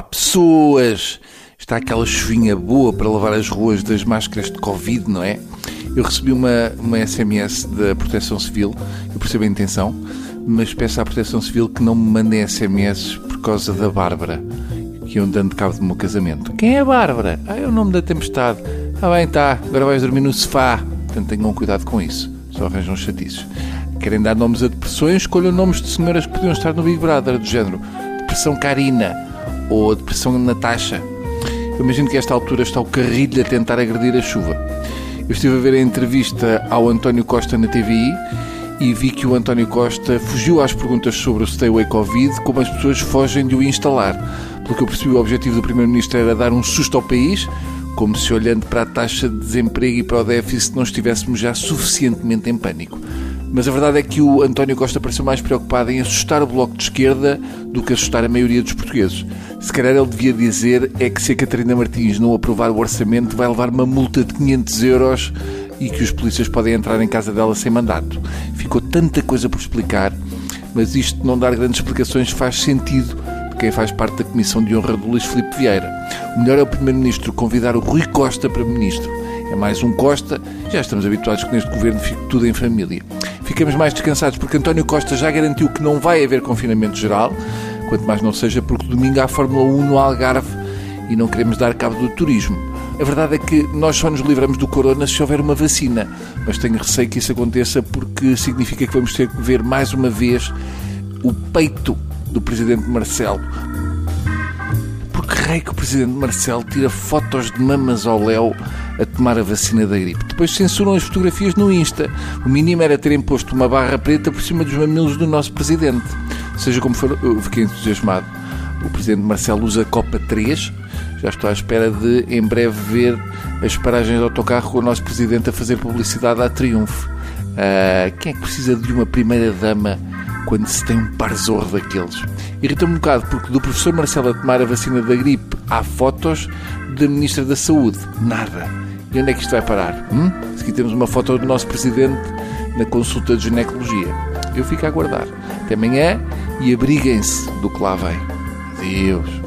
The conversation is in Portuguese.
pessoas! Está aquela chuvinha boa para lavar as ruas das máscaras de Covid, não é? Eu recebi uma, uma SMS da Proteção Civil, eu percebo a intenção, mas peço à Proteção Civil que não me mandem SMS por causa da Bárbara, que iam dando cabo do meu casamento. Quem é a Bárbara? Ah, é o nome da tempestade. Ah, bem, tá, agora vais dormir no sofá. Portanto, tenham cuidado com isso, só arranjam chatices. Querem dar nomes a depressões? Escolham nomes de senhoras que podiam estar no Big Brother, do género Depressão Karina ou Depressão Natasha. Eu imagino que a esta altura está o carrilho a tentar agredir a chuva. Eu estive a ver a entrevista ao António Costa na TVI e vi que o António Costa fugiu às perguntas sobre o Stay Away Covid como as pessoas fogem de o instalar. Pelo que eu percebi, o objetivo do Primeiro-Ministro era dar um susto ao país, como se olhando para a taxa de desemprego e para o déficit não estivéssemos já suficientemente em pânico. Mas a verdade é que o António Costa pareceu mais preocupado em assustar o Bloco de Esquerda do que assustar a maioria dos portugueses. Se calhar ele devia dizer é que se a Catarina Martins não aprovar o orçamento vai levar uma multa de 500 euros e que os polícias podem entrar em casa dela sem mandato. Ficou tanta coisa por explicar, mas isto não dar grandes explicações faz sentido de quem faz parte da Comissão de Honra do Luís Filipe Vieira. O melhor é o Primeiro-Ministro convidar o Rui Costa para Ministro. É mais um Costa, já estamos habituados que neste governo fique tudo em família ficamos mais descansados porque António Costa já garantiu que não vai haver confinamento geral, quanto mais não seja porque domingo há Fórmula 1 no Algarve e não queremos dar cabo do turismo. A verdade é que nós só nos livramos do corona se houver uma vacina, mas tenho receio que isso aconteça porque significa que vamos ter que ver mais uma vez o peito do Presidente Marcelo. Por que o Presidente Marcelo tira fotos de mamas ao Léo a tomar a vacina da gripe. Depois censuram as fotografias no Insta. O mínimo era terem posto uma barra preta por cima dos mamilos do nosso presidente. Seja como for, eu fiquei entusiasmado. O presidente Marcelo usa Copa 3. Já estou à espera de, em breve, ver as paragens de autocarro com o nosso presidente a fazer publicidade à Triunfo. Uh, quem é que precisa de uma primeira-dama quando se tem um parzorro daqueles? Irrita-me um bocado porque do professor Marcelo a tomar a vacina da gripe há fotos, da Ministra da Saúde nada. E onde é que isto vai parar? Hum? Se aqui temos uma foto do nosso Presidente na consulta de ginecologia. Eu fico a aguardar. Até amanhã e abriguem-se do que lá vem. Adeus.